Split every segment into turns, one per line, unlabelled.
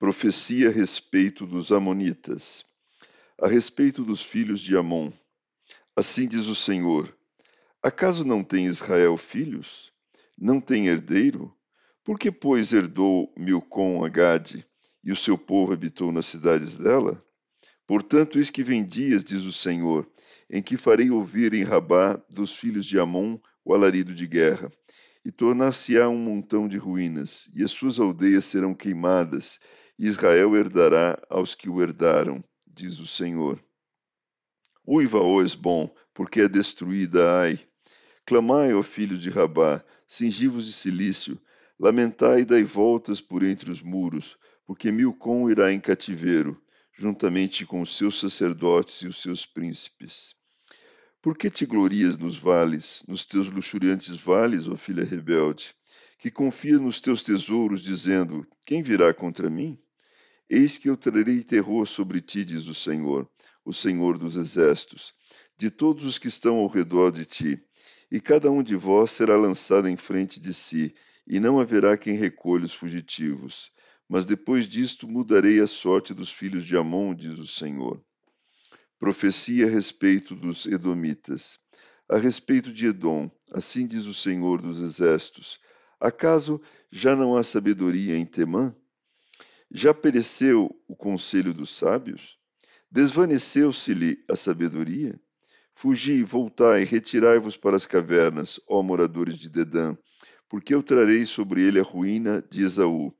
Profecia a respeito dos Amonitas. A respeito dos filhos de Amon. Assim diz o Senhor: Acaso não tem Israel filhos? Não tem herdeiro? Por que, pois, herdou Milcom a Gade, e o seu povo habitou nas cidades dela? Portanto, eis que vem dias, diz o Senhor, em que farei ouvir em Rabá dos filhos de Amon o alarido de guerra, e tornar-se-á um montão de ruínas, e as suas aldeias serão queimadas, Israel herdará aos que o herdaram, diz o Senhor. Uiva, ó Esbom, porque é destruída Ai. Clamai, ó filhos de Rabá, cingivos de silício, lamentai e dai voltas por entre os muros, porque Milcom irá em cativeiro, juntamente com os seus sacerdotes e os seus príncipes. Por que te glorias nos vales, nos teus luxuriantes vales, ó filha rebelde, que confia nos teus tesouros, dizendo: Quem virá contra mim? Eis que eu trarei terror sobre ti, diz o Senhor, o Senhor dos exércitos, de todos os que estão ao redor de ti, e cada um de vós será lançado em frente de si, e não haverá quem recolha os fugitivos. Mas depois disto mudarei a sorte dos filhos de Amon, diz o Senhor. Profecia a respeito dos Edomitas. A respeito de Edom, assim diz o Senhor dos Exércitos: Acaso já não há sabedoria em Temã? Já pereceu o conselho dos sábios? Desvaneceu-se-lhe a sabedoria? Fugi, voltai, retirai-vos para as cavernas, ó moradores de Dedã, porque eu trarei sobre ele a ruína de Esaú,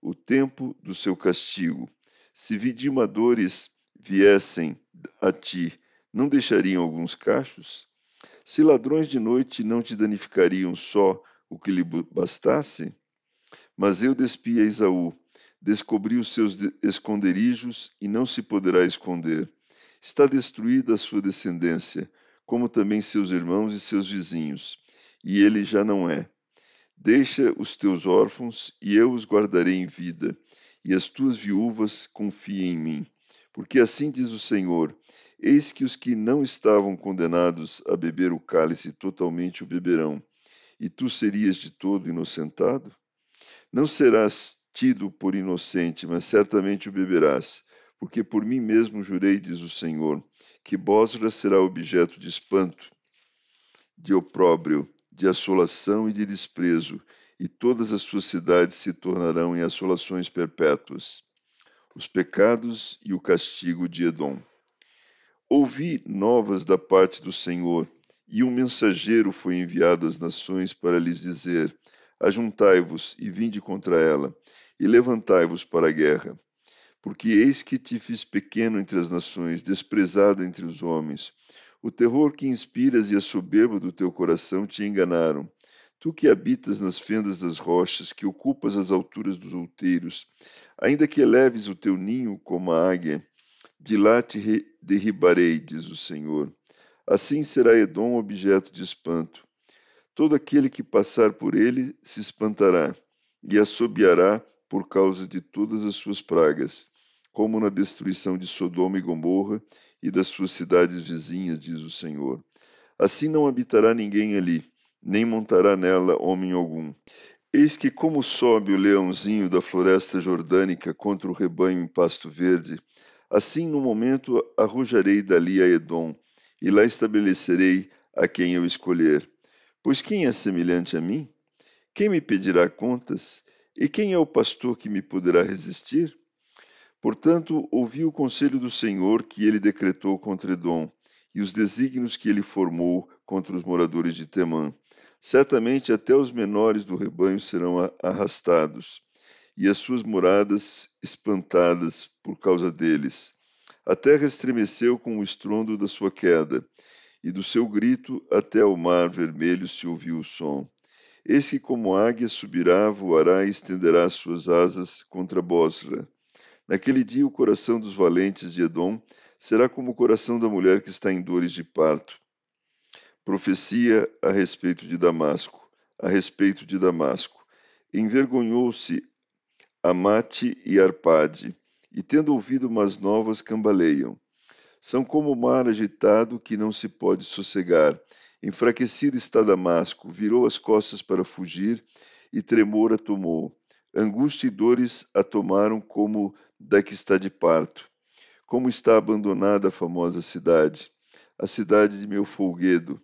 o tempo do seu castigo. Se vidimadores viessem a ti, não deixariam alguns cachos? Se ladrões de noite não te danificariam só o que lhe bastasse? Mas eu despi Esaú, descobri os seus esconderijos e não se poderá esconder. Está destruída a sua descendência, como também seus irmãos e seus vizinhos, e ele já não é. Deixa os teus órfãos, e eu os guardarei em vida, e as tuas viúvas confiem em mim. Porque assim diz o Senhor: Eis que os que não estavam condenados a beber o cálice totalmente o beberão, e tu serias de todo inocentado? Não serás tido por inocente, mas certamente o beberás, porque por mim mesmo jurei, diz o Senhor, que Bosra será objeto de espanto, de opróbrio, de assolação e de desprezo, e todas as suas cidades se tornarão em assolações perpétuas. Os pecados e o castigo de Edom. Ouvi novas da parte do Senhor, e um mensageiro foi enviado às nações para lhes dizer: Ajuntai-vos e vinde contra ela, e levantai-vos para a guerra. Porque eis que te fiz pequeno entre as nações, desprezado entre os homens. O terror que inspiras e a soberba do teu coração te enganaram. Tu que habitas nas fendas das rochas, que ocupas as alturas dos outeiros, ainda que eleves o teu ninho como a águia, de lá te derribarei, diz o Senhor. Assim será Edom objeto de espanto. Todo aquele que passar por ele se espantará e assobiará por causa de todas as suas pragas, como na destruição de Sodoma e Gomorra e das suas cidades vizinhas, diz o Senhor. Assim não habitará ninguém ali, nem montará nela homem algum. Eis que, como sobe o leãozinho da floresta jordânica contra o rebanho em pasto verde, assim no momento arrojarei dali a Edom, e lá estabelecerei a quem eu escolher. Pois quem é semelhante a mim? Quem me pedirá contas? E quem é o pastor que me poderá resistir? Portanto, ouvi o conselho do Senhor que ele decretou contra Edom, e os desígnios que ele formou contra os moradores de Temã. Certamente até os menores do rebanho serão arrastados, e as suas moradas espantadas por causa deles. A terra estremeceu com o estrondo da sua queda, e do seu grito até o mar vermelho se ouviu o som. Eis que como águia subirá, voará e estenderá suas asas contra Bosra. Naquele dia o coração dos valentes de Edom será como o coração da mulher que está em dores de parto. Profecia a respeito de Damasco, a respeito de Damasco. Envergonhou-se Amate e Arpade, e tendo ouvido umas novas cambaleiam. São como o mar agitado que não se pode sossegar. Enfraquecido está Damasco, virou as costas para fugir, e tremor a tomou. Angústia e dores a tomaram como da que está de parto. Como está abandonada a famosa cidade, a cidade de meu folguedo.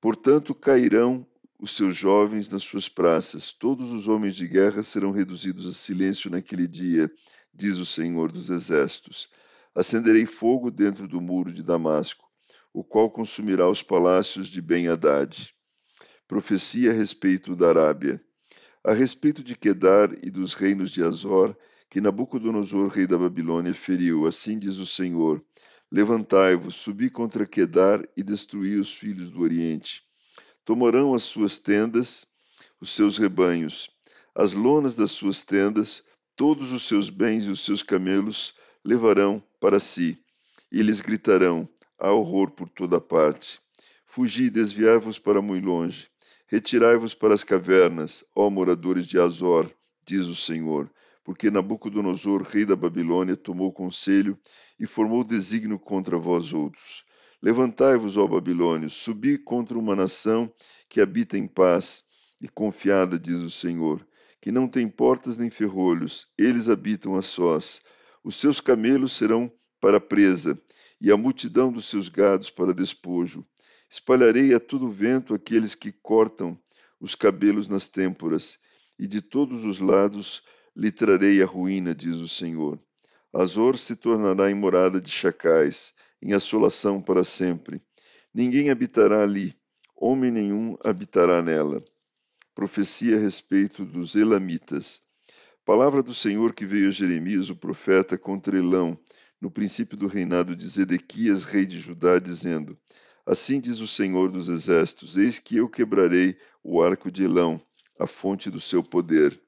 Portanto, cairão os seus jovens nas suas praças, todos os homens de guerra serão reduzidos a silêncio naquele dia, diz o Senhor dos Exércitos. Acenderei fogo dentro do muro de Damasco, o qual consumirá os palácios de Ben-Hadad. Profecia a respeito da Arábia. A respeito de Quedar e dos reinos de Azor, que Nabucodonosor, rei da Babilônia, feriu, assim diz o Senhor: Levantai-vos, subi contra Quedar e destruí os filhos do Oriente. Tomarão as suas tendas, os seus rebanhos, as lonas das suas tendas, todos os seus bens e os seus camelos levarão para si, e lhes gritarão: há horror por toda parte. Fugi, desviai-vos para muito longe. Retirai-vos para as cavernas, ó moradores de Azor, diz o Senhor, porque Nabucodonosor, rei da Babilônia, tomou conselho e formou desígnio contra vós outros. Levantai-vos, ó Babilônios, subi contra uma nação que habita em paz e confiada, diz o Senhor, que não tem portas nem ferrolhos, eles habitam a sós. Os seus camelos serão para presa, e a multidão dos seus gados para despojo. Espalharei a todo vento aqueles que cortam os cabelos nas têmporas, e de todos os lados lhe trarei a ruína, diz o Senhor. Azor se tornará em morada de chacais, em assolação para sempre. Ninguém habitará ali, homem nenhum habitará nela. Profecia a respeito dos Elamitas. Palavra do Senhor que veio a Jeremias, o profeta, contra Elão, no princípio do reinado de Zedequias, rei de Judá, dizendo: Assim diz o Senhor dos Exércitos: Eis que eu quebrarei o arco de Elão, a fonte do seu poder.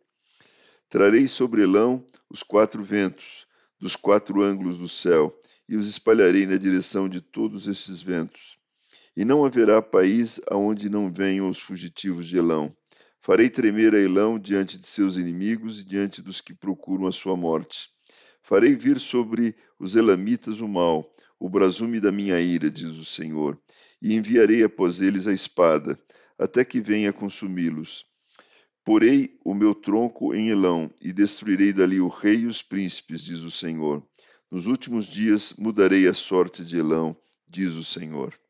Trarei sobre Elão os quatro ventos, dos quatro ângulos do céu, e os espalharei na direção de todos esses ventos. E não haverá país aonde não venham os fugitivos de Elão. Farei tremer a Elão diante de seus inimigos e diante dos que procuram a sua morte. Farei vir sobre os elamitas o mal, o brasume da minha ira, diz o Senhor, e enviarei após eles a espada, até que venha consumi-los. Porei o meu tronco em Elão, e destruirei dali o rei e os príncipes, diz o Senhor. Nos últimos dias mudarei a sorte de Elão, diz o Senhor.